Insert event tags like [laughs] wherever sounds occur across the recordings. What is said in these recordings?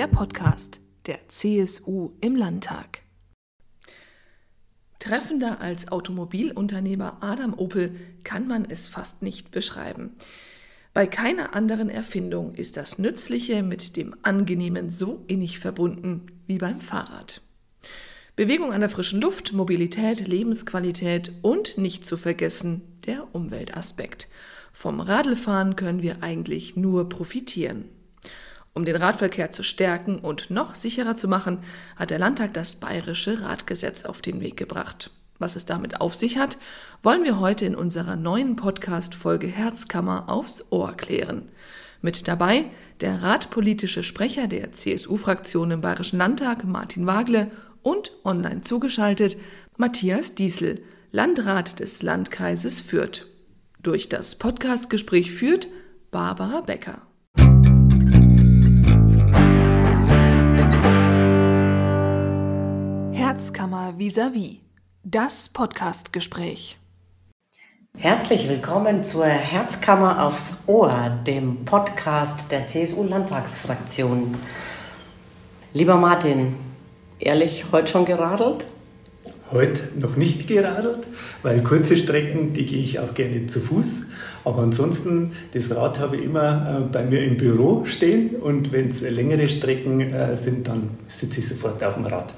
der Podcast der CSU im Landtag. Treffender als Automobilunternehmer Adam Opel kann man es fast nicht beschreiben. Bei keiner anderen Erfindung ist das Nützliche mit dem Angenehmen so innig verbunden wie beim Fahrrad. Bewegung an der frischen Luft, Mobilität, Lebensqualität und nicht zu vergessen der Umweltaspekt. Vom Radlfahren können wir eigentlich nur profitieren. Um den Radverkehr zu stärken und noch sicherer zu machen, hat der Landtag das bayerische Radgesetz auf den Weg gebracht. Was es damit auf sich hat, wollen wir heute in unserer neuen Podcast-Folge Herzkammer aufs Ohr klären. Mit dabei der radpolitische Sprecher der CSU-Fraktion im Bayerischen Landtag, Martin Wagle, und online zugeschaltet Matthias Diesel, Landrat des Landkreises Fürth. Durch das Podcastgespräch führt Barbara Becker. Herzkammer vis-à-vis. Das Podcastgespräch. Herzlich willkommen zur Herzkammer aufs Ohr, dem Podcast der CSU-Landtagsfraktion. Lieber Martin, ehrlich heute schon geradelt? Heute noch nicht geradelt, weil kurze Strecken, die gehe ich auch gerne zu Fuß. Aber ansonsten, das Rad habe ich immer äh, bei mir im Büro stehen und wenn es längere Strecken äh, sind, dann sitze ich sofort auf dem Rad.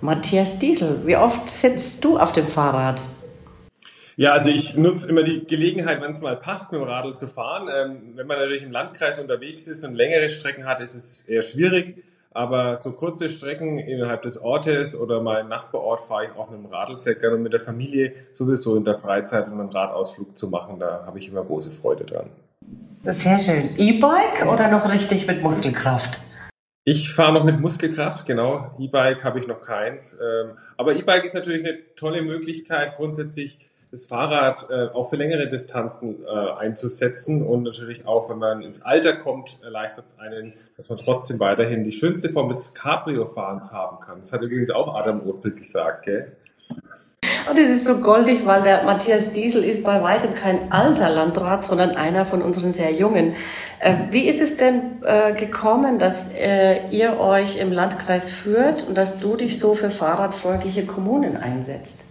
Matthias Diesel, wie oft sitzt du auf dem Fahrrad? Ja, also ich nutze immer die Gelegenheit, wenn es mal passt, mit dem Radl zu fahren. Ähm, wenn man natürlich im Landkreis unterwegs ist und längere Strecken hat, ist es eher schwierig. Aber so kurze Strecken innerhalb des Ortes oder mal im Nachbarort fahre ich auch mit dem Radl sehr gerne und mit der Familie sowieso in der Freizeit, um einen Radausflug zu machen. Da habe ich immer große Freude dran. Sehr schön. E-Bike oder noch richtig mit Muskelkraft? Ich fahre noch mit Muskelkraft, genau. E-Bike habe ich noch keins. Ähm, aber E-Bike ist natürlich eine tolle Möglichkeit, grundsätzlich das Fahrrad äh, auch für längere Distanzen äh, einzusetzen und natürlich auch, wenn man ins Alter kommt, erleichtert es einen, dass man trotzdem weiterhin die schönste Form des Cabrio-Fahrens haben kann. Das hat übrigens auch Adam Opel gesagt, gell? Und es ist so goldig, weil der Matthias Diesel ist bei weitem kein alter Landrat, sondern einer von unseren sehr jungen. Äh, wie ist es denn äh, gekommen, dass äh, ihr euch im Landkreis führt und dass du dich so für fahrradfreundliche Kommunen einsetzt?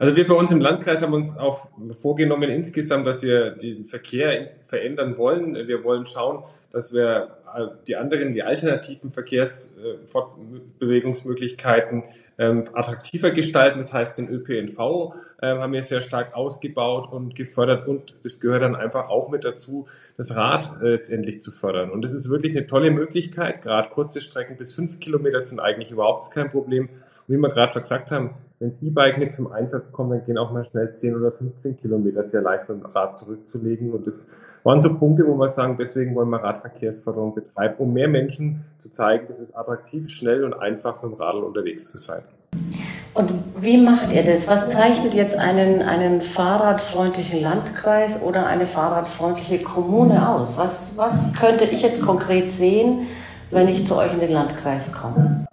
Also wir bei uns im Landkreis haben uns auch vorgenommen insgesamt, dass wir den Verkehr verändern wollen. Wir wollen schauen, dass wir die anderen, die alternativen Verkehrsfortbewegungsmöglichkeiten ähm, attraktiver gestalten. Das heißt, den ÖPNV ähm, haben wir sehr stark ausgebaut und gefördert und das gehört dann einfach auch mit dazu, das Rad äh, letztendlich zu fördern. Und das ist wirklich eine tolle Möglichkeit. Gerade kurze Strecken bis fünf Kilometer sind eigentlich überhaupt kein Problem. Und wie wir gerade schon gesagt haben, wenn das E-Bike nicht zum Einsatz kommt, dann gehen auch mal schnell 10 oder 15 Kilometer sehr leicht mit Rad zurückzulegen. Und das waren so Punkte, wo wir sagen, deswegen wollen wir Radverkehrsförderung betreiben, um mehr Menschen zu zeigen, dass es attraktiv, schnell und einfach mit dem Radl unterwegs zu sein. Und wie macht ihr das? Was zeichnet jetzt einen, einen fahrradfreundlichen Landkreis oder eine fahrradfreundliche Kommune aus? Was, was könnte ich jetzt konkret sehen, wenn ich zu euch in den Landkreis komme?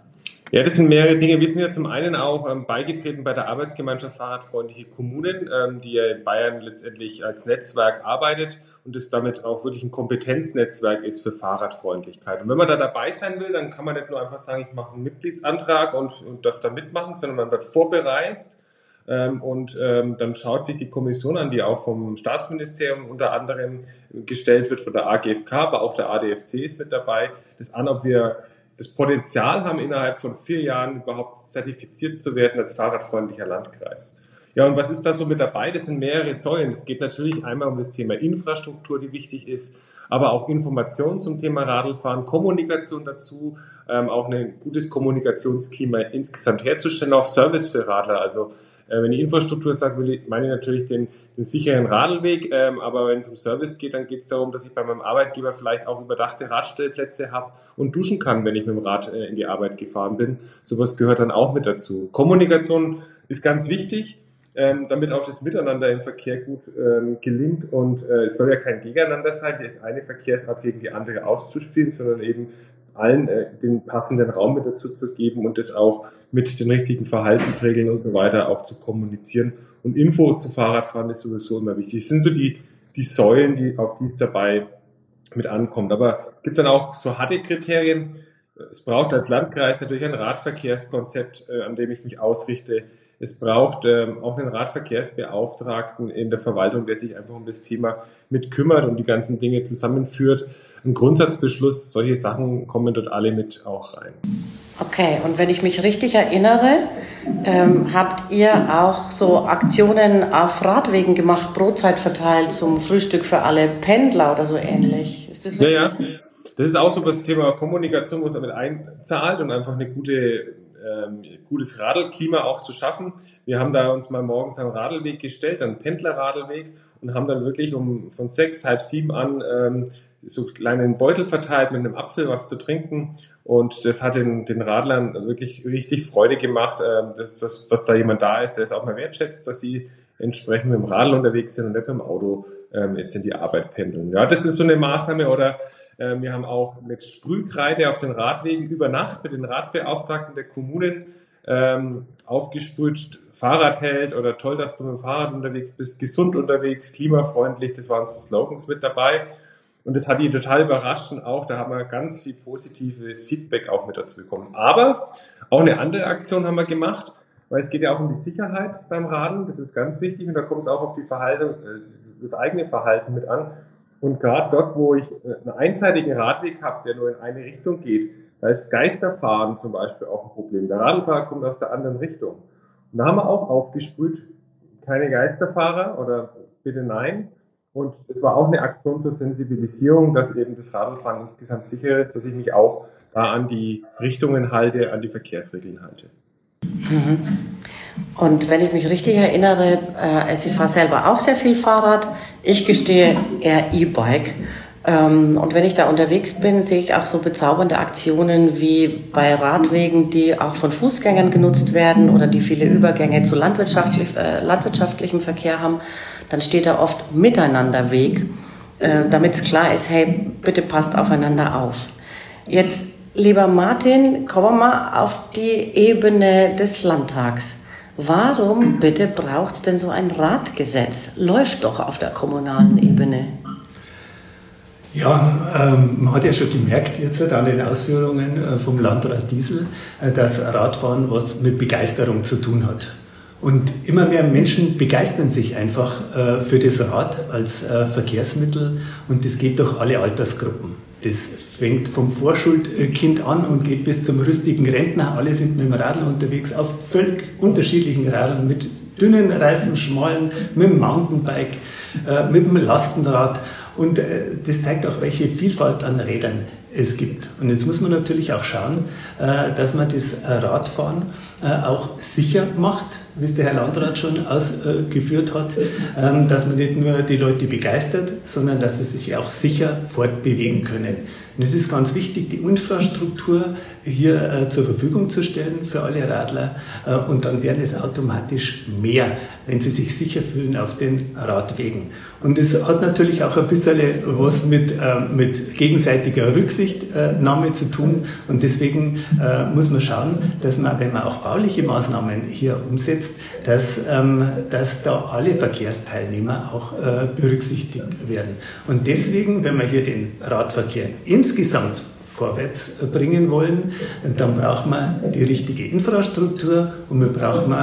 Ja, das sind mehrere Dinge. Wir sind ja zum einen auch ähm, beigetreten bei der Arbeitsgemeinschaft Fahrradfreundliche Kommunen, ähm, die ja in Bayern letztendlich als Netzwerk arbeitet und das damit auch wirklich ein Kompetenznetzwerk ist für Fahrradfreundlichkeit. Und wenn man da dabei sein will, dann kann man nicht nur einfach sagen, ich mache einen Mitgliedsantrag und, und darf da mitmachen, sondern man wird vorbereist. Ähm, und ähm, dann schaut sich die Kommission an, die auch vom Staatsministerium unter anderem gestellt wird, von der AGFK, aber auch der ADFC ist mit dabei, das an, ob wir das Potenzial haben, innerhalb von vier Jahren überhaupt zertifiziert zu werden als fahrradfreundlicher Landkreis. Ja, und was ist da so mit dabei? Das sind mehrere Säulen. Es geht natürlich einmal um das Thema Infrastruktur, die wichtig ist, aber auch Informationen zum Thema Radlfahren, Kommunikation dazu, ähm, auch ein gutes Kommunikationsklima insgesamt herzustellen, auch Service für Radler, also äh, wenn ich Infrastruktur sage, meine ich natürlich den, den sicheren Radlweg, ähm, aber wenn es um Service geht, dann geht es darum, dass ich bei meinem Arbeitgeber vielleicht auch überdachte Radstellplätze habe und duschen kann, wenn ich mit dem Rad äh, in die Arbeit gefahren bin. Sowas gehört dann auch mit dazu. Kommunikation ist ganz wichtig. Ähm, damit auch das Miteinander im Verkehr gut ähm, gelingt. Und äh, es soll ja kein Gegeneinander sein, die eine Verkehrsart gegen die andere auszuspielen, sondern eben allen äh, den passenden Raum mit dazu zu geben und das auch mit den richtigen Verhaltensregeln und so weiter auch zu kommunizieren. Und Info zu Fahrradfahren ist sowieso immer wichtig. Das sind so die, die Säulen, die, auf die es dabei mit ankommt. Aber es gibt dann auch so harte Kriterien. es braucht als Landkreis natürlich ein Radverkehrskonzept, äh, an dem ich mich ausrichte. Es braucht ähm, auch einen Radverkehrsbeauftragten in der Verwaltung, der sich einfach um das Thema mit kümmert und die ganzen Dinge zusammenführt. Ein Grundsatzbeschluss, solche Sachen kommen dort alle mit auch rein. Okay, und wenn ich mich richtig erinnere, ähm, habt ihr auch so Aktionen auf Radwegen gemacht, Brotzeit verteilt zum Frühstück für alle Pendler oder so ähnlich. Ist das ja, ja. Das ist auch so das Thema Kommunikation, wo es damit einzahlt und einfach eine gute ähm, gutes Radelklima auch zu schaffen. Wir haben da uns mal morgens einen Radlweg gestellt, einen Pendlerradlweg und haben dann wirklich um von sechs, halb sieben an ähm, so kleinen Beutel verteilt mit einem Apfel was zu trinken. Und das hat den, den Radlern wirklich richtig Freude gemacht, äh, dass, dass, dass da jemand da ist, der es auch mal wertschätzt, dass sie entsprechend mit dem Radl unterwegs sind und nicht mit dem Auto ähm, jetzt in die Arbeit pendeln. Ja, das ist so eine Maßnahme oder wir haben auch mit Sprühkreide auf den Radwegen über Nacht mit den Radbeauftragten der Kommunen ähm, aufgesprüht, Fahrradheld oder toll, dass du mit dem Fahrrad unterwegs bist, gesund unterwegs, klimafreundlich, das waren so Slogans mit dabei. Und das hat die total überrascht und auch, da haben wir ganz viel positives Feedback auch mit dazu bekommen. Aber auch eine andere Aktion haben wir gemacht, weil es geht ja auch um die Sicherheit beim Radeln, das ist ganz wichtig und da kommt es auch auf die Verhalten, äh, das eigene Verhalten mit an. Und gerade dort, wo ich äh, einen einseitigen Radweg habe, der nur in eine Richtung geht, da ist Geisterfahren zum Beispiel auch ein Problem. Der Radlfahrer kommt aus der anderen Richtung. Und da haben wir auch aufgesprüht, keine Geisterfahrer oder bitte nein. Und es war auch eine Aktion zur Sensibilisierung, dass eben das Radlfahren insgesamt sicher ist, dass ich mich auch da an die Richtungen halte, an die Verkehrsregeln halte. Mhm. Und wenn ich mich richtig erinnere, äh, ich fahre selber auch sehr viel Fahrrad. Ich gestehe eher E-Bike. Ähm, und wenn ich da unterwegs bin, sehe ich auch so bezaubernde Aktionen wie bei Radwegen, die auch von Fußgängern genutzt werden oder die viele Übergänge zu landwirtschaftlich, äh, landwirtschaftlichem Verkehr haben. Dann steht da oft Miteinanderweg, äh, damit es klar ist, hey, bitte passt aufeinander auf. Jetzt, lieber Martin, kommen wir mal auf die Ebene des Landtags. Warum bitte braucht es denn so ein Radgesetz? Läuft doch auf der kommunalen Ebene. Ja, ähm, man hat ja schon gemerkt jetzt an den Ausführungen äh, vom Landrat Diesel, äh, dass Radfahren was mit Begeisterung zu tun hat. Und immer mehr Menschen begeistern sich einfach äh, für das Rad als äh, Verkehrsmittel und das geht durch alle Altersgruppen. Das fängt vom Vorschulkind an und geht bis zum rüstigen Rentner. Alle sind mit dem Radl unterwegs, auf völlig unterschiedlichen Radeln, mit dünnen Reifen, schmalen, mit dem Mountainbike, äh, mit dem Lastenrad. Und äh, das zeigt auch, welche Vielfalt an Rädern es gibt. Und jetzt muss man natürlich auch schauen, äh, dass man das Radfahren auch sicher macht wie es der Herr Landrat schon ausgeführt hat, ähm, dass man nicht nur die Leute begeistert, sondern dass sie sich auch sicher fortbewegen können. Und es ist ganz wichtig, die Infrastruktur hier äh, zur Verfügung zu stellen für alle Radler äh, und dann werden es automatisch mehr, wenn sie sich sicher fühlen auf den Radwegen. Und es hat natürlich auch ein bisschen was mit, äh, mit gegenseitiger Rücksichtnahme zu tun und deswegen äh, muss man schauen, dass man, wenn man auch bauliche Maßnahmen hier umsetzt, dass, ähm, dass da alle Verkehrsteilnehmer auch äh, berücksichtigt werden. Und deswegen, wenn man hier den Radverkehr in insgesamt vorwärts bringen wollen, dann braucht man die richtige Infrastruktur und wir brauchen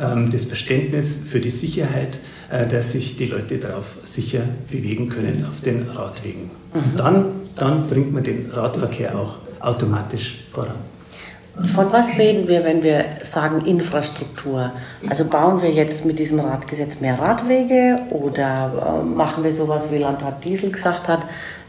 ähm, das Verständnis für die Sicherheit, äh, dass sich die Leute darauf sicher bewegen können auf den Radwegen. Und mhm. dann, dann bringt man den Radverkehr auch automatisch voran. Von was reden wir, wenn wir sagen Infrastruktur? Also bauen wir jetzt mit diesem Radgesetz mehr Radwege oder äh, machen wir sowas, wie Landrat Diesel gesagt hat,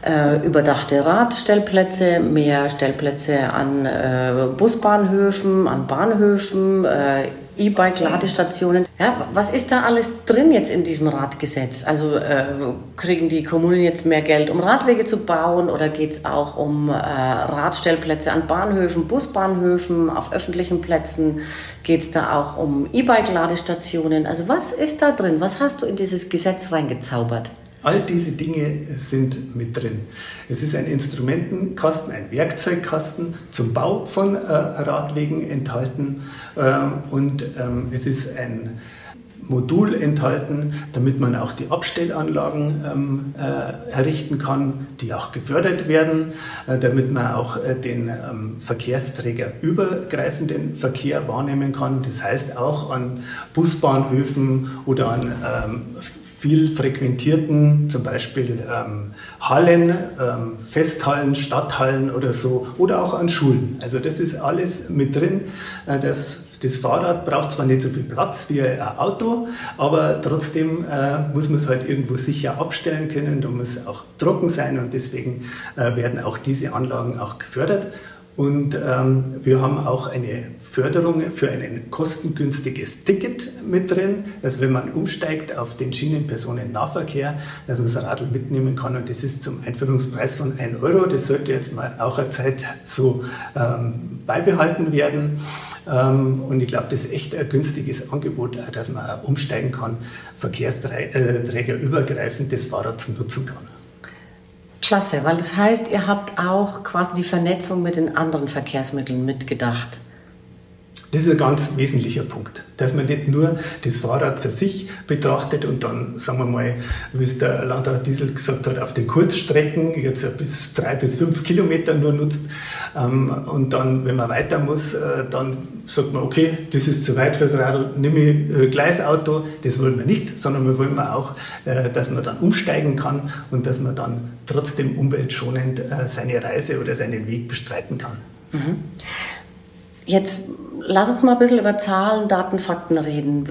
äh, überdachte Radstellplätze, mehr Stellplätze an äh, Busbahnhöfen, an Bahnhöfen, äh, E-Bike-Ladestationen. Ja, was ist da alles drin jetzt in diesem Radgesetz? Also äh, kriegen die Kommunen jetzt mehr Geld, um Radwege zu bauen oder geht es auch um äh, Radstellplätze an Bahnhöfen, Busbahnhöfen, auf öffentlichen Plätzen? Geht es da auch um E-Bike-Ladestationen? Also was ist da drin? Was hast du in dieses Gesetz reingezaubert? All diese Dinge sind mit drin. Es ist ein Instrumentenkasten, ein Werkzeugkasten zum Bau von äh, Radwegen enthalten ähm, und ähm, es ist ein Modul enthalten, damit man auch die Abstellanlagen ähm, äh, errichten kann, die auch gefördert werden, äh, damit man auch äh, den ähm, Verkehrsträger übergreifenden Verkehr wahrnehmen kann. Das heißt auch an Busbahnhöfen oder an ähm, viel frequentierten, zum Beispiel ähm, Hallen, ähm, Festhallen, Stadthallen oder so, oder auch an Schulen. Also das ist alles mit drin. Äh, das, das Fahrrad braucht zwar nicht so viel Platz wie ein Auto, aber trotzdem äh, muss man es halt irgendwo sicher abstellen können. Da muss auch trocken sein und deswegen äh, werden auch diese Anlagen auch gefördert. Und ähm, wir haben auch eine Förderung für ein kostengünstiges Ticket mit drin, dass wenn man umsteigt auf den Schienenpersonennahverkehr, dass man das Radl mitnehmen kann. Und das ist zum Einführungspreis von 1 Euro. Das sollte jetzt mal auch eine Zeit so ähm, beibehalten werden. Ähm, und ich glaube, das ist echt ein günstiges Angebot, dass man umsteigen kann, Verkehrsträger übergreifend das Fahrrad nutzen kann. Klasse, weil das heißt, ihr habt auch quasi die Vernetzung mit den anderen Verkehrsmitteln mitgedacht. Das ist ein ganz wesentlicher Punkt, dass man nicht nur das Fahrrad für sich betrachtet und dann, sagen wir mal, wie es der Landrat Diesel gesagt hat, auf den Kurzstrecken jetzt bis drei bis fünf Kilometer nur nutzt ähm, und dann, wenn man weiter muss, äh, dann sagt man, okay, das ist zu weit fürs Radl, nehme ich äh, Gleisauto, das wollen wir nicht, sondern wir wollen auch, äh, dass man dann umsteigen kann und dass man dann trotzdem umweltschonend seine Reise oder seinen Weg bestreiten kann. Mhm. Jetzt lass uns mal ein bisschen über Zahlen, Daten, Fakten reden.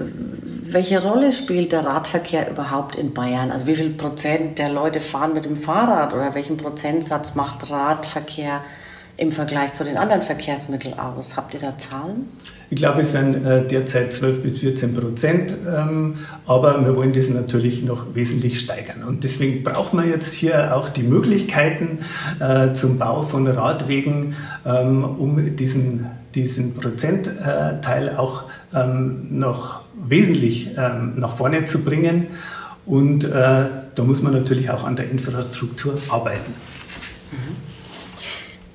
Welche Rolle spielt der Radverkehr überhaupt in Bayern? Also wie viel Prozent der Leute fahren mit dem Fahrrad oder welchen Prozentsatz macht Radverkehr im Vergleich zu den anderen Verkehrsmitteln aus? Habt ihr da Zahlen? Ich glaube, es sind äh, derzeit 12 bis 14 Prozent, ähm, aber wir wollen das natürlich noch wesentlich steigern. Und deswegen braucht man jetzt hier auch die Möglichkeiten äh, zum Bau von Radwegen, ähm, um diesen diesen Prozentteil auch ähm, noch wesentlich ähm, nach vorne zu bringen. Und äh, da muss man natürlich auch an der Infrastruktur arbeiten.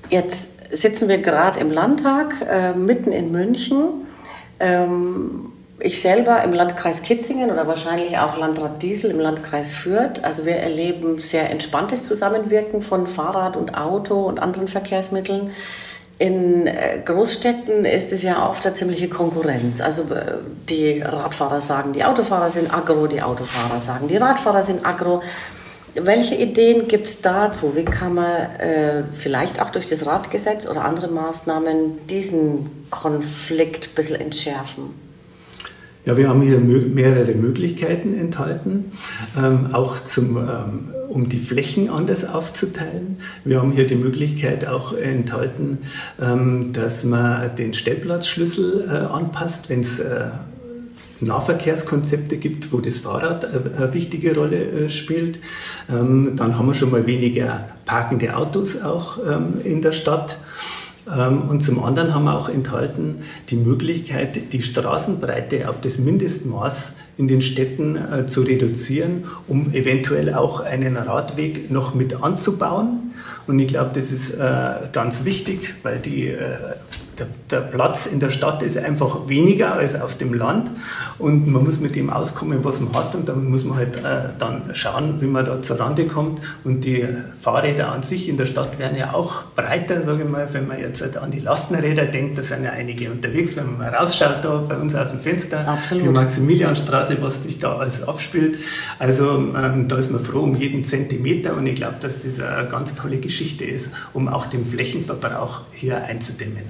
Jetzt sitzen wir gerade im Landtag, äh, mitten in München. Ähm, ich selber im Landkreis Kitzingen oder wahrscheinlich auch Landrat Diesel im Landkreis Fürth. Also wir erleben sehr entspanntes Zusammenwirken von Fahrrad und Auto und anderen Verkehrsmitteln. In äh, Großstädten ist es ja oft eine ziemliche Konkurrenz. Also äh, die Radfahrer sagen, die Autofahrer sind aggro, die Autofahrer sagen, die Radfahrer sind aggro. Welche Ideen gibt es dazu? Wie kann man äh, vielleicht auch durch das Radgesetz oder andere Maßnahmen diesen Konflikt ein bisschen entschärfen? Ja, wir haben hier mehrere Möglichkeiten enthalten, ähm, auch zum, ähm, um die Flächen anders aufzuteilen. Wir haben hier die Möglichkeit auch enthalten, ähm, dass man den Stellplatzschlüssel äh, anpasst, wenn es äh, Nahverkehrskonzepte gibt, wo das Fahrrad äh, eine wichtige Rolle äh, spielt. Ähm, dann haben wir schon mal weniger parkende Autos auch ähm, in der Stadt. Ähm, und zum anderen haben wir auch enthalten die Möglichkeit, die Straßenbreite auf das Mindestmaß in den Städten äh, zu reduzieren, um eventuell auch einen Radweg noch mit anzubauen. Und ich glaube, das ist äh, ganz wichtig, weil die äh, der, der, Platz in der Stadt ist einfach weniger als auf dem Land. Und man muss mit dem auskommen, was man hat. Und dann muss man halt äh, dann schauen, wie man da zur Rande kommt. Und die Fahrräder an sich in der Stadt werden ja auch breiter, sage ich mal, wenn man jetzt halt an die Lastenräder denkt, da sind ja einige unterwegs, wenn man mal rausschaut da bei uns aus dem Fenster, Absolut. die Maximilianstraße, was sich da alles abspielt, also ähm, da ist man froh um jeden Zentimeter. Und ich glaube, dass das eine ganz tolle Geschichte ist, um auch den Flächenverbrauch hier einzudämmen.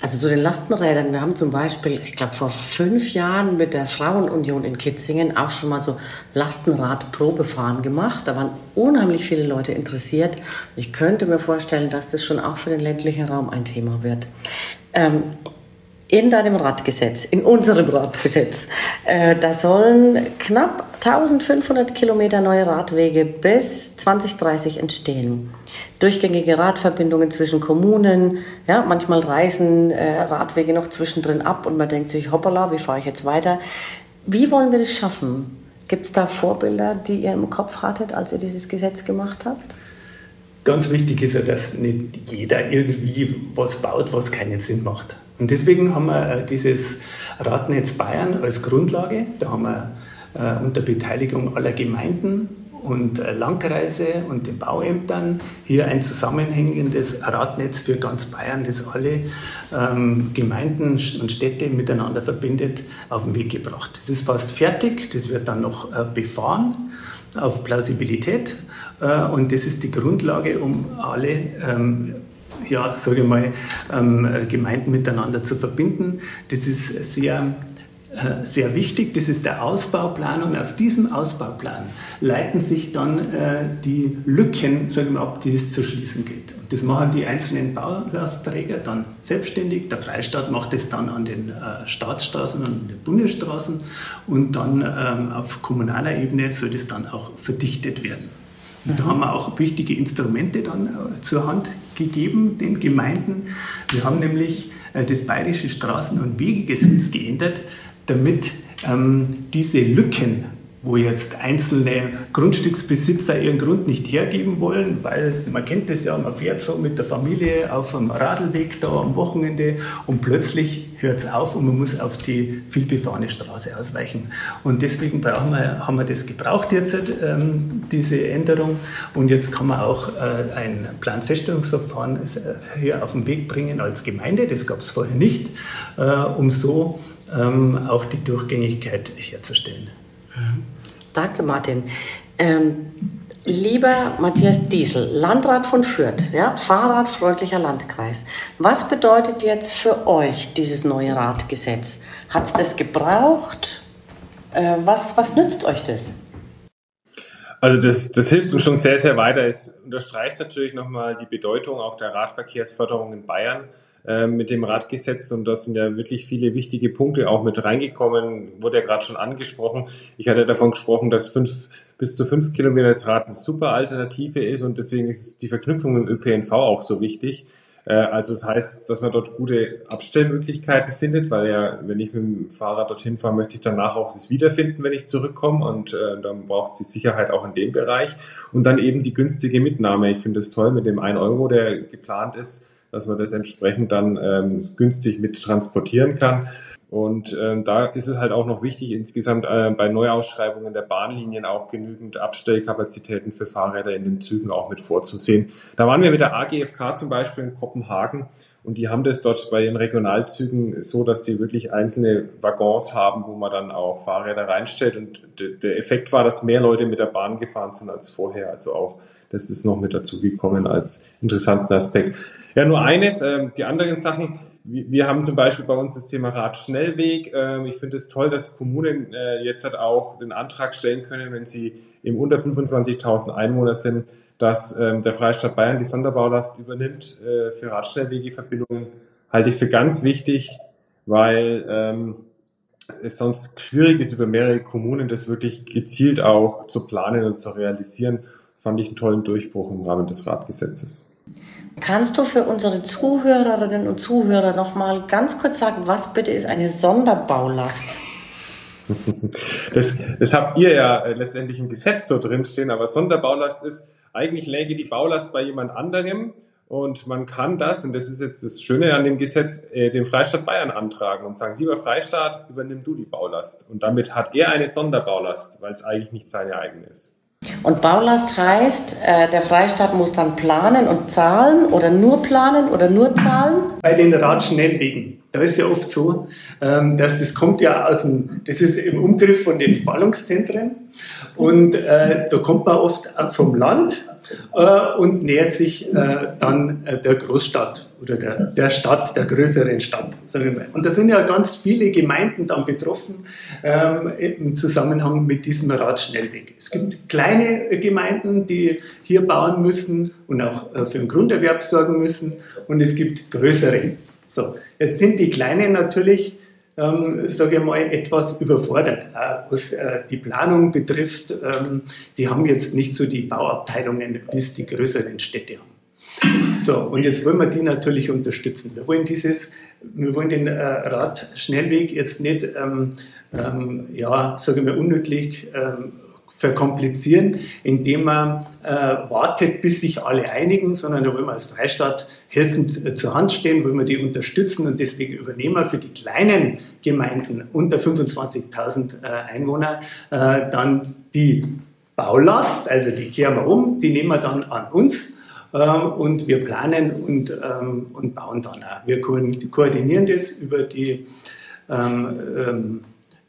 Also zu den Lastenrädern. Wir haben zum Beispiel, ich glaube, vor fünf Jahren mit der Frauenunion in Kitzingen auch schon mal so Lastenrad-Probefahren gemacht. Da waren unheimlich viele Leute interessiert. Ich könnte mir vorstellen, dass das schon auch für den ländlichen Raum ein Thema wird. Ähm, in deinem Radgesetz, in unserem Radgesetz, äh, da sollen knapp 1500 Kilometer neue Radwege bis 2030 entstehen. Durchgängige Radverbindungen zwischen Kommunen, ja, manchmal reisen äh, Radwege noch zwischendrin ab und man denkt sich, hoppala, wie fahre ich jetzt weiter? Wie wollen wir das schaffen? Gibt es da Vorbilder, die ihr im Kopf hattet, als ihr dieses Gesetz gemacht habt? ganz wichtig ist ja, dass nicht jeder irgendwie was baut, was keinen Sinn macht. Und deswegen haben wir äh, dieses Radnetz Bayern als Grundlage. Da haben wir äh, unter Beteiligung aller Gemeinden und äh, Landkreise und den Bauämtern hier ein zusammenhängendes Radnetz für ganz Bayern, das alle ähm, Gemeinden und Städte miteinander verbindet, auf den Weg gebracht. Das ist fast fertig, das wird dann noch befahren auf Plausibilität und das ist die Grundlage, um alle ähm, ja, sage ich mal, ähm, Gemeinden miteinander zu verbinden. Das ist sehr äh, sehr wichtig. Das ist der Ausbauplan und aus diesem Ausbauplan leiten sich dann äh, die Lücken sagen wir, ab, die es zu schließen gilt. Und das machen die einzelnen Baulastträger dann selbstständig. Der Freistaat macht es dann an den äh, Staatsstraßen und den Bundesstraßen und dann ähm, auf kommunaler Ebene soll das dann auch verdichtet werden. Und da haben wir auch wichtige Instrumente dann äh, zur Hand gegeben, den Gemeinden. Wir haben nämlich äh, das Bayerische Straßen- und Wegegesetz geändert, damit ähm, diese Lücken, wo jetzt einzelne Grundstücksbesitzer ihren Grund nicht hergeben wollen, weil man kennt das ja, man fährt so mit der Familie auf einem Radlweg da am Wochenende und plötzlich hört es auf und man muss auf die vielbefahrene Straße ausweichen. Und deswegen brauchen wir, haben wir das gebraucht jetzt, ähm, diese Änderung. Und jetzt kann man auch äh, ein Planfeststellungsverfahren äh, hier auf den Weg bringen als Gemeinde, das gab es vorher nicht, äh, um so ähm, auch die Durchgängigkeit herzustellen. Danke, Martin. Ähm, lieber Matthias Diesel, Landrat von Fürth, ja, fahrradfreundlicher Landkreis. Was bedeutet jetzt für euch dieses neue Radgesetz? Hat es das gebraucht? Äh, was, was nützt euch das? Also das, das hilft uns schon sehr, sehr weiter. Es unterstreicht natürlich nochmal die Bedeutung auch der Radverkehrsförderung in Bayern. Ähm, mit dem Radgesetz und da sind ja wirklich viele wichtige Punkte auch mit reingekommen, wurde ja gerade schon angesprochen. Ich hatte davon gesprochen, dass fünf, bis zu fünf Kilometer das Rad eine super Alternative ist und deswegen ist die Verknüpfung mit dem ÖPNV auch so wichtig. Äh, also das heißt, dass man dort gute Abstellmöglichkeiten findet, weil ja, wenn ich mit dem Fahrrad dorthin fahre, möchte ich danach auch das wiederfinden, wenn ich zurückkomme und äh, dann braucht es die Sicherheit auch in dem Bereich und dann eben die günstige Mitnahme. Ich finde es toll mit dem 1 Euro, der geplant ist, dass man das entsprechend dann ähm, günstig mit transportieren kann. Und ähm, da ist es halt auch noch wichtig, insgesamt äh, bei Neuausschreibungen der Bahnlinien auch genügend Abstellkapazitäten für Fahrräder in den Zügen auch mit vorzusehen. Da waren wir mit der AGFK zum Beispiel in Kopenhagen und die haben das dort bei den Regionalzügen so, dass die wirklich einzelne Waggons haben, wo man dann auch Fahrräder reinstellt. Und der Effekt war, dass mehr Leute mit der Bahn gefahren sind als vorher. Also auch das ist noch mit dazugekommen als interessanten Aspekt. Ja, nur eines, äh, die anderen Sachen, wir, haben zum Beispiel bei uns das Thema Radschnellweg. Äh, ich finde es toll, dass Kommunen äh, jetzt halt auch den Antrag stellen können, wenn sie im unter 25.000 Einwohner sind, dass ähm, der Freistaat Bayern die Sonderbaulast übernimmt äh, für Radschnellwegeverbindungen, halte ich für ganz wichtig, weil ähm, es sonst schwierig ist, über mehrere Kommunen das wirklich gezielt auch zu planen und zu realisieren. Fand ich einen tollen Durchbruch im Rahmen des Radgesetzes. Kannst du für unsere Zuhörerinnen und Zuhörer noch mal ganz kurz sagen, was bitte ist eine Sonderbaulast? [laughs] Das, das habt ihr ja äh, letztendlich im Gesetz so drinstehen, aber Sonderbaulast ist, eigentlich läge die Baulast bei jemand anderem und man kann das, und das ist jetzt das Schöne an dem Gesetz, äh, den Freistaat Bayern antragen und sagen, lieber Freistaat, übernimm du die Baulast. Und damit hat er eine Sonderbaulast, weil es eigentlich nicht seine eigene ist. Und Baulast heißt, äh, der Freistaat muss dann planen und zahlen oder nur planen oder nur zahlen? Bei den Radschnellwegen. Da ist ja oft so, ähm, dass das kommt ja aus dem, das ist im Umgriff von den Ballungszentren und äh, da kommt man oft vom Land äh, und nähert sich äh, dann äh, der Großstadt oder der, der Stadt, der größeren Stadt. Sagen wir mal. Und da sind ja ganz viele Gemeinden dann betroffen ähm, im Zusammenhang mit diesem Radschnellweg. Es gibt kleine Gemeinden, die hier bauen müssen und auch äh, für den Grunderwerb sorgen müssen und es gibt größere. So, jetzt sind die Kleinen natürlich ähm, sage ich mal, etwas überfordert, äh, was äh, die Planung betrifft. Ähm, die haben jetzt nicht so die Bauabteilungen, wie es die größeren Städte haben. So, und jetzt wollen wir die natürlich unterstützen. Wir wollen dieses, wir wollen den äh, Radschnellweg jetzt nicht, ähm, ähm, ja, sage ich mal, unnötig ähm, verkomplizieren, indem man äh, wartet, bis sich alle einigen, sondern da wollen wir als Freistaat helfend äh, zur Hand stehen, wollen wir die unterstützen und deswegen übernehmen wir für die kleinen Gemeinden unter 25.000 äh, Einwohner äh, dann die Baulast, also die kehren wir um, die nehmen wir dann an uns äh, und wir planen und, ähm, und bauen dann auch. Wir koordinieren das über die ähm, ähm,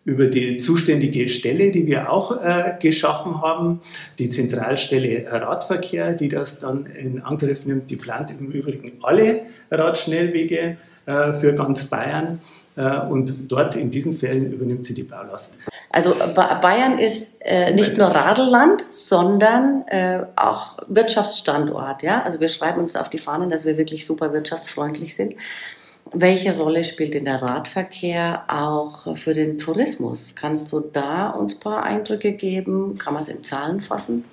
über die zuständige Stelle, die wir auch äh, geschaffen haben, die Zentralstelle Radverkehr, die das dann in Angriff nimmt. Die plant im Übrigen alle Radschnellwege äh, für ganz Bayern äh, und dort in diesen Fällen übernimmt sie die Baulast. Also Bayern ist äh, nicht nur Radelland, sondern äh, auch Wirtschaftsstandort. Ja? Also wir schreiben uns auf die Fahnen, dass wir wirklich super wirtschaftsfreundlich sind. Welche Rolle spielt denn der Radverkehr auch für den Tourismus? Kannst du da uns ein paar Eindrücke geben? Kann man es in Zahlen fassen?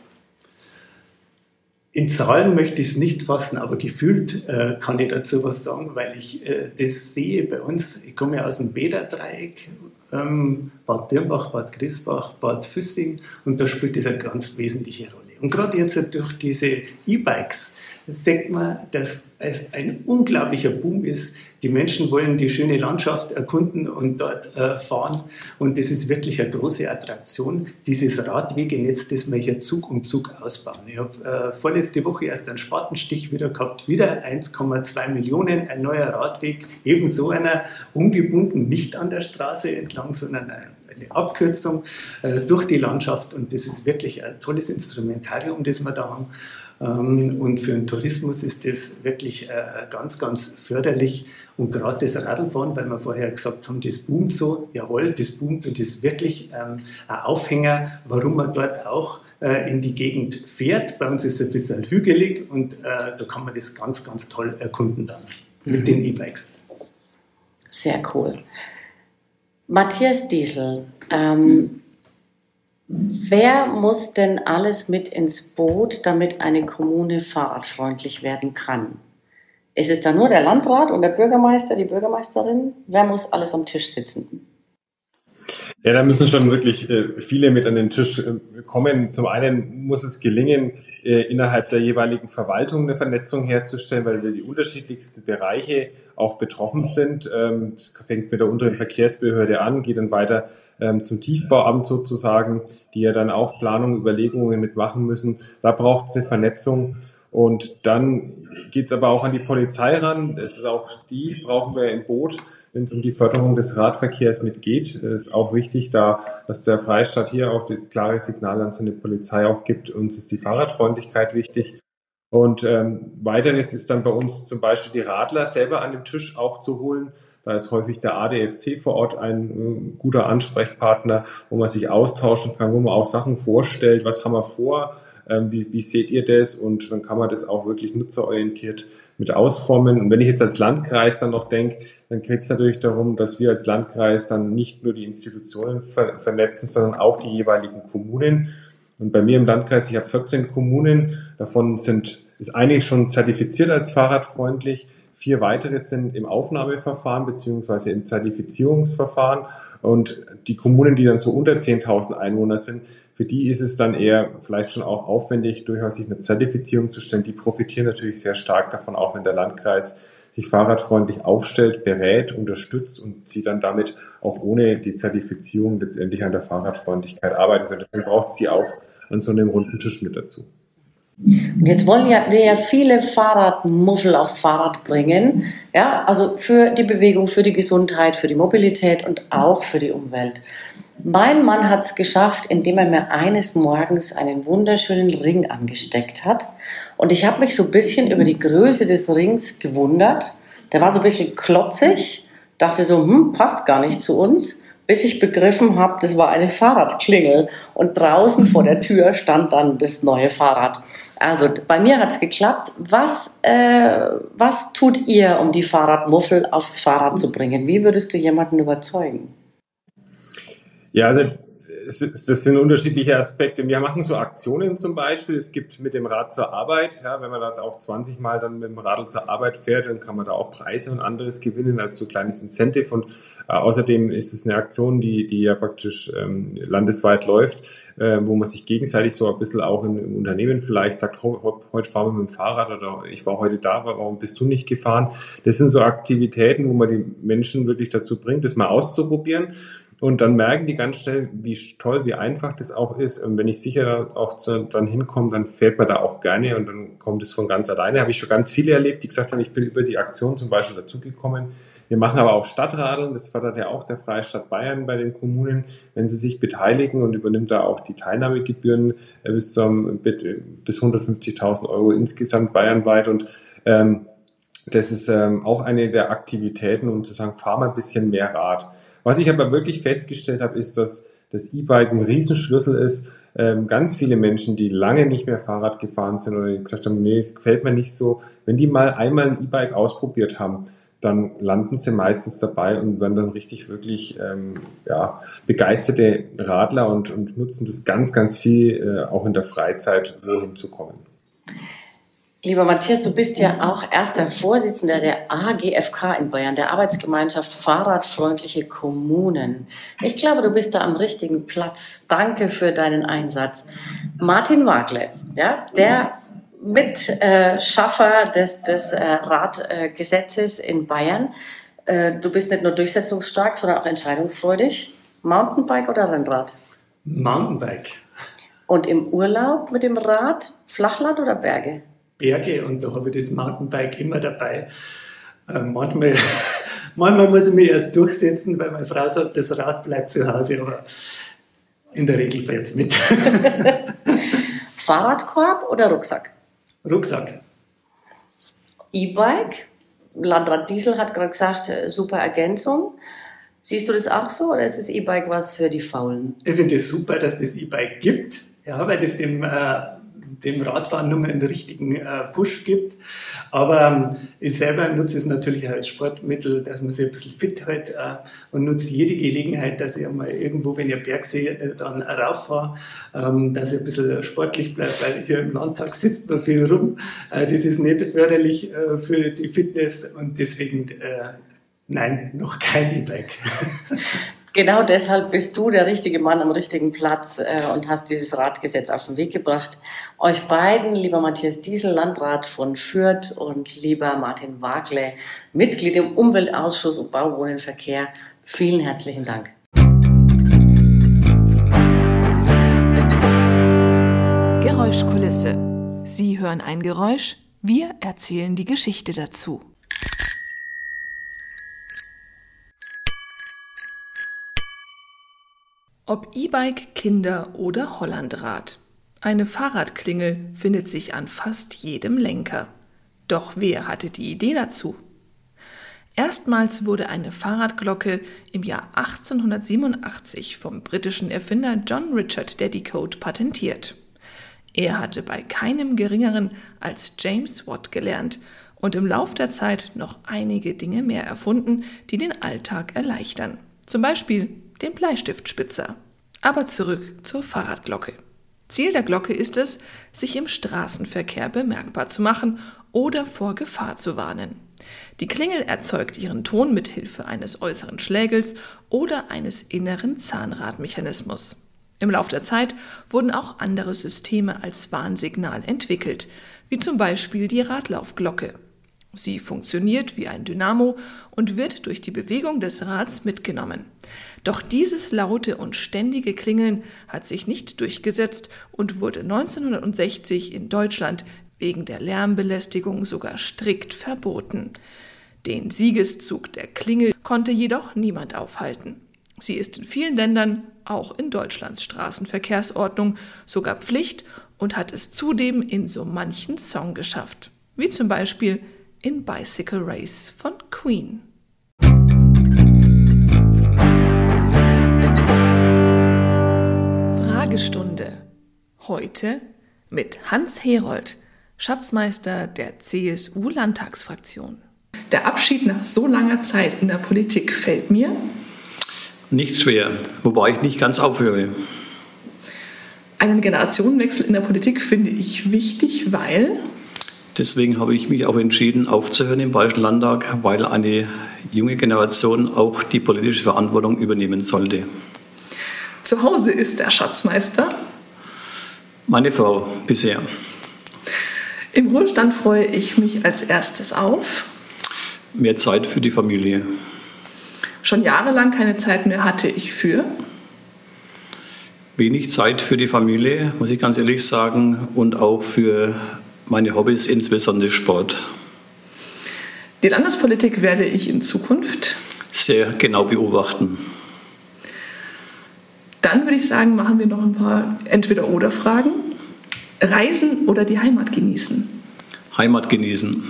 In Zahlen möchte ich es nicht fassen, aber gefühlt äh, kann ich dazu was sagen, weil ich äh, das sehe bei uns. Ich komme ja aus dem Bäderdreieck, ähm, Bad Birnbach, Bad Griesbach, Bad Füssing und da spielt das eine ganz wesentliche Rolle. Und gerade jetzt durch diese E-Bikes sieht man, dass es ein unglaublicher Boom ist. Die Menschen wollen die schöne Landschaft erkunden und dort äh, fahren. Und das ist wirklich eine große Attraktion, dieses Radwegenetz, das wir hier Zug um Zug ausbauen. Ich habe äh, vorletzte Woche erst einen Spatenstich wieder gehabt, wieder 1,2 Millionen, ein neuer Radweg, ebenso einer, ungebunden, nicht an der Straße entlang, sondern eine Abkürzung äh, durch die Landschaft. Und das ist wirklich ein tolles Instrumentarium, das wir da haben. Ähm, und für den Tourismus ist das wirklich äh, ganz, ganz förderlich. Und gerade das Radlfahren, weil wir vorher gesagt haben, das boomt so, jawohl, das boomt und das ist wirklich ähm, ein Aufhänger, warum man dort auch äh, in die Gegend fährt. Bei uns ist es ein bisschen hügelig und äh, da kann man das ganz, ganz toll erkunden dann mit mhm. den E-Bikes. Sehr cool. Matthias Diesel, ähm, Wer muss denn alles mit ins Boot, damit eine Kommune fahrradfreundlich werden kann? Ist es da nur der Landrat und der Bürgermeister, die Bürgermeisterin? Wer muss alles am Tisch sitzen? Ja, da müssen schon wirklich äh, viele mit an den Tisch äh, kommen. Zum einen muss es gelingen, äh, innerhalb der jeweiligen Verwaltung eine Vernetzung herzustellen, weil die unterschiedlichsten Bereiche auch betroffen sind. Ähm, das fängt mit der unteren Verkehrsbehörde an, geht dann weiter ähm, zum Tiefbauamt sozusagen, die ja dann auch Planungen, Überlegungen mitmachen müssen. Da braucht es eine Vernetzung. Und dann geht es aber auch an die Polizei ran. Das ist auch die brauchen wir im Boot, wenn es um die Förderung des Radverkehrs mitgeht. Es ist auch wichtig, da, dass der Freistaat hier auch das klare Signal an seine Polizei auch gibt. Uns ist die Fahrradfreundlichkeit wichtig. Und ähm, weiteres ist dann bei uns zum Beispiel die Radler selber an den Tisch auch zu holen. Da ist häufig der ADFC vor Ort ein äh, guter Ansprechpartner, wo man sich austauschen kann, wo man auch Sachen vorstellt, was haben wir vor, ähm, wie, wie seht ihr das? Und dann kann man das auch wirklich nutzerorientiert mit ausformen. Und wenn ich jetzt als Landkreis dann noch denke, dann geht es natürlich darum, dass wir als Landkreis dann nicht nur die Institutionen ver vernetzen, sondern auch die jeweiligen Kommunen. Und bei mir im Landkreis, ich habe 14 Kommunen, davon sind, ist eigentlich schon zertifiziert als fahrradfreundlich. Vier weitere sind im Aufnahmeverfahren beziehungsweise im Zertifizierungsverfahren. Und die Kommunen, die dann so unter 10.000 Einwohner sind, für die ist es dann eher vielleicht schon auch aufwendig, durchaus sich eine Zertifizierung zu stellen. Die profitieren natürlich sehr stark davon, auch wenn der Landkreis sich fahrradfreundlich aufstellt, berät, unterstützt und sie dann damit auch ohne die Zertifizierung letztendlich an der Fahrradfreundlichkeit arbeiten können. Deswegen braucht es sie auch an so einem runden Tisch mit dazu. Und jetzt wollen ja, wir ja viele Fahrradmuffel aufs Fahrrad bringen. Ja, also für die Bewegung, für die Gesundheit, für die Mobilität und auch für die Umwelt. Mein Mann hat es geschafft, indem er mir eines Morgens einen wunderschönen Ring angesteckt hat. Und ich habe mich so ein bisschen über die Größe des Rings gewundert. Der war so ein bisschen klotzig. Dachte so, hm, passt gar nicht zu uns bis ich begriffen habe, das war eine Fahrradklingel und draußen vor der Tür stand dann das neue Fahrrad. Also bei mir hat's geklappt. Was, äh, was tut ihr, um die Fahrradmuffel aufs Fahrrad zu bringen? Wie würdest du jemanden überzeugen? Ja, also das sind unterschiedliche Aspekte. Wir machen so Aktionen zum Beispiel. Es gibt mit dem Rad zur Arbeit, ja, wenn man da auch 20 Mal dann mit dem Radl zur Arbeit fährt, dann kann man da auch Preise und anderes gewinnen als so kleines Incentive. Und äh, außerdem ist es eine Aktion, die, die ja praktisch ähm, landesweit läuft, äh, wo man sich gegenseitig so ein bisschen auch im Unternehmen vielleicht sagt, heute fahren wir mit dem Fahrrad oder ich war heute da, warum bist du nicht gefahren? Das sind so Aktivitäten, wo man die Menschen wirklich dazu bringt, das mal auszuprobieren. Und dann merken die ganz schnell, wie toll, wie einfach das auch ist. Und wenn ich sicher auch zu, dann hinkomme, dann fährt man da auch gerne und dann kommt es von ganz alleine. Habe ich schon ganz viele erlebt, die gesagt haben, ich bin über die Aktion zum Beispiel dazugekommen. Wir machen aber auch Stadtradeln, das fördert ja auch der Freistaat Bayern bei den Kommunen, wenn sie sich beteiligen und übernimmt da auch die Teilnahmegebühren äh, bis, zum, bis 150.000 Euro insgesamt bayernweit. Und ähm, das ist ähm, auch eine der Aktivitäten, um zu sagen, fahr mal ein bisschen mehr Rad. Was ich aber wirklich festgestellt habe, ist, dass das E-Bike ein Riesenschlüssel ist. Ähm, ganz viele Menschen, die lange nicht mehr Fahrrad gefahren sind oder gesagt haben, nee, es gefällt mir nicht so, wenn die mal einmal ein E-Bike ausprobiert haben, dann landen sie meistens dabei und werden dann richtig wirklich ähm, ja, begeisterte Radler und, und nutzen das ganz, ganz viel äh, auch in der Freizeit, wohin zu kommen. Lieber Matthias, du bist ja auch erster Vorsitzender der AGFK in Bayern, der Arbeitsgemeinschaft Fahrradfreundliche Kommunen. Ich glaube, du bist da am richtigen Platz. Danke für deinen Einsatz. Martin Wagle, ja, der Mitschaffer des, des äh, Radgesetzes in Bayern. Äh, du bist nicht nur durchsetzungsstark, sondern auch entscheidungsfreudig. Mountainbike oder Rennrad? Mountainbike. Und im Urlaub mit dem Rad, Flachland oder Berge? Berge und da habe ich das Mountainbike immer dabei. Äh, manchmal, [laughs] manchmal muss ich mich erst durchsetzen, weil meine Frau sagt, das Rad bleibt zu Hause, aber in der Regel fällt es mit. [laughs] Fahrradkorb oder Rucksack? Rucksack. E-Bike, Landrat Diesel hat gerade gesagt, äh, super Ergänzung. Siehst du das auch so oder ist das E-Bike was für die Faulen? Ich finde es super, dass das E-Bike gibt, ja, weil das dem äh, dem Radfahren nur mal einen richtigen äh, Push gibt. Aber ähm, ich selber nutze es natürlich als Sportmittel, dass man sich ein bisschen fit hält äh, und nutze jede Gelegenheit, dass ich mal irgendwo, wenn ich einen Berg äh, dann rauffahre, ähm, dass ich ein bisschen sportlich bleibe, weil hier im Landtag sitzt man viel rum. Äh, das ist nicht förderlich äh, für die Fitness und deswegen äh, Nein, noch kein E-Bike. [laughs] Genau deshalb bist du der richtige Mann am richtigen Platz äh, und hast dieses Radgesetz auf den Weg gebracht. Euch beiden, lieber Matthias Diesel, Landrat von Fürth und lieber Martin Wagle, Mitglied im Umweltausschuss und Bau, Wohnen, Verkehr, vielen herzlichen Dank. Geräuschkulisse. Sie hören ein Geräusch, wir erzählen die Geschichte dazu. Ob E-Bike, Kinder oder Hollandrad. Eine Fahrradklingel findet sich an fast jedem Lenker. Doch wer hatte die Idee dazu? Erstmals wurde eine Fahrradglocke im Jahr 1887 vom britischen Erfinder John Richard Dedicoat patentiert. Er hatte bei keinem geringeren als James Watt gelernt und im Lauf der Zeit noch einige Dinge mehr erfunden, die den Alltag erleichtern. Zum Beispiel den Bleistiftspitzer. Aber zurück zur Fahrradglocke. Ziel der Glocke ist es, sich im Straßenverkehr bemerkbar zu machen oder vor Gefahr zu warnen. Die Klingel erzeugt ihren Ton mit Hilfe eines äußeren Schlägels oder eines inneren Zahnradmechanismus. Im Lauf der Zeit wurden auch andere Systeme als Warnsignal entwickelt, wie zum Beispiel die Radlaufglocke. Sie funktioniert wie ein Dynamo und wird durch die Bewegung des Rads mitgenommen. Doch dieses laute und ständige Klingeln hat sich nicht durchgesetzt und wurde 1960 in Deutschland wegen der Lärmbelästigung sogar strikt verboten. Den Siegeszug der Klingel konnte jedoch niemand aufhalten. Sie ist in vielen Ländern, auch in Deutschlands Straßenverkehrsordnung, sogar Pflicht und hat es zudem in so manchen Song geschafft, wie zum Beispiel in Bicycle Race von Queen. Fragestunde. Heute mit Hans Herold, Schatzmeister der CSU-Landtagsfraktion. Der Abschied nach so langer Zeit in der Politik fällt mir nicht schwer, wobei ich nicht ganz aufhöre. Einen Generationenwechsel in der Politik finde ich wichtig, weil Deswegen habe ich mich auch entschieden, aufzuhören im Bayerischen Landtag, weil eine junge Generation auch die politische Verantwortung übernehmen sollte. Zu Hause ist der Schatzmeister. Meine Frau bisher. Im Ruhestand freue ich mich als erstes auf. Mehr Zeit für die Familie. Schon jahrelang keine Zeit mehr hatte ich für. Wenig Zeit für die Familie, muss ich ganz ehrlich sagen, und auch für meine Hobbys, insbesondere Sport. Die Landespolitik werde ich in Zukunft sehr genau beobachten. Dann würde ich sagen, machen wir noch ein paar Entweder-Oder-Fragen. Reisen oder die Heimat genießen? Heimat genießen.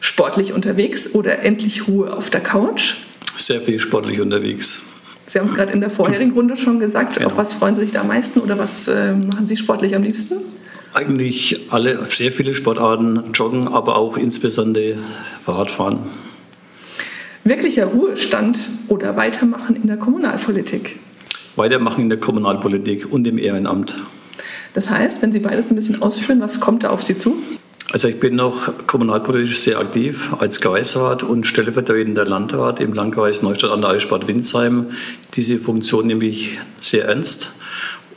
Sportlich unterwegs oder endlich Ruhe auf der Couch? Sehr viel sportlich unterwegs. Sie haben es gerade in der vorherigen Runde schon gesagt. Genau. Auf was freuen Sie sich da am meisten oder was äh, machen Sie sportlich am liebsten? Eigentlich alle, sehr viele Sportarten, Joggen, aber auch insbesondere Fahrradfahren. Wirklicher Ruhestand oder Weitermachen in der Kommunalpolitik? Weitermachen in der Kommunalpolitik und im Ehrenamt. Das heißt, wenn Sie beides ein bisschen ausführen, was kommt da auf Sie zu? Also ich bin noch kommunalpolitisch sehr aktiv als Kreisrat und stellvertretender Landrat im Landkreis Neustadt an der Eisbad Windsheim. Diese Funktion nehme ich sehr ernst.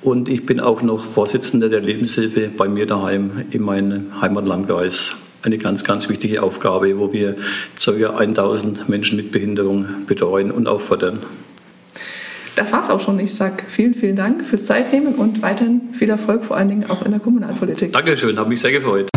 Und ich bin auch noch Vorsitzender der Lebenshilfe bei mir daheim in meinem Heimatlandkreis. Eine ganz, ganz wichtige Aufgabe, wo wir ca. 1000 Menschen mit Behinderung betreuen und auffordern. Das war's auch schon. Ich sage vielen, vielen Dank fürs Zeitnehmen und weiterhin viel Erfolg, vor allen Dingen auch in der Kommunalpolitik. Dankeschön, habe mich sehr gefreut.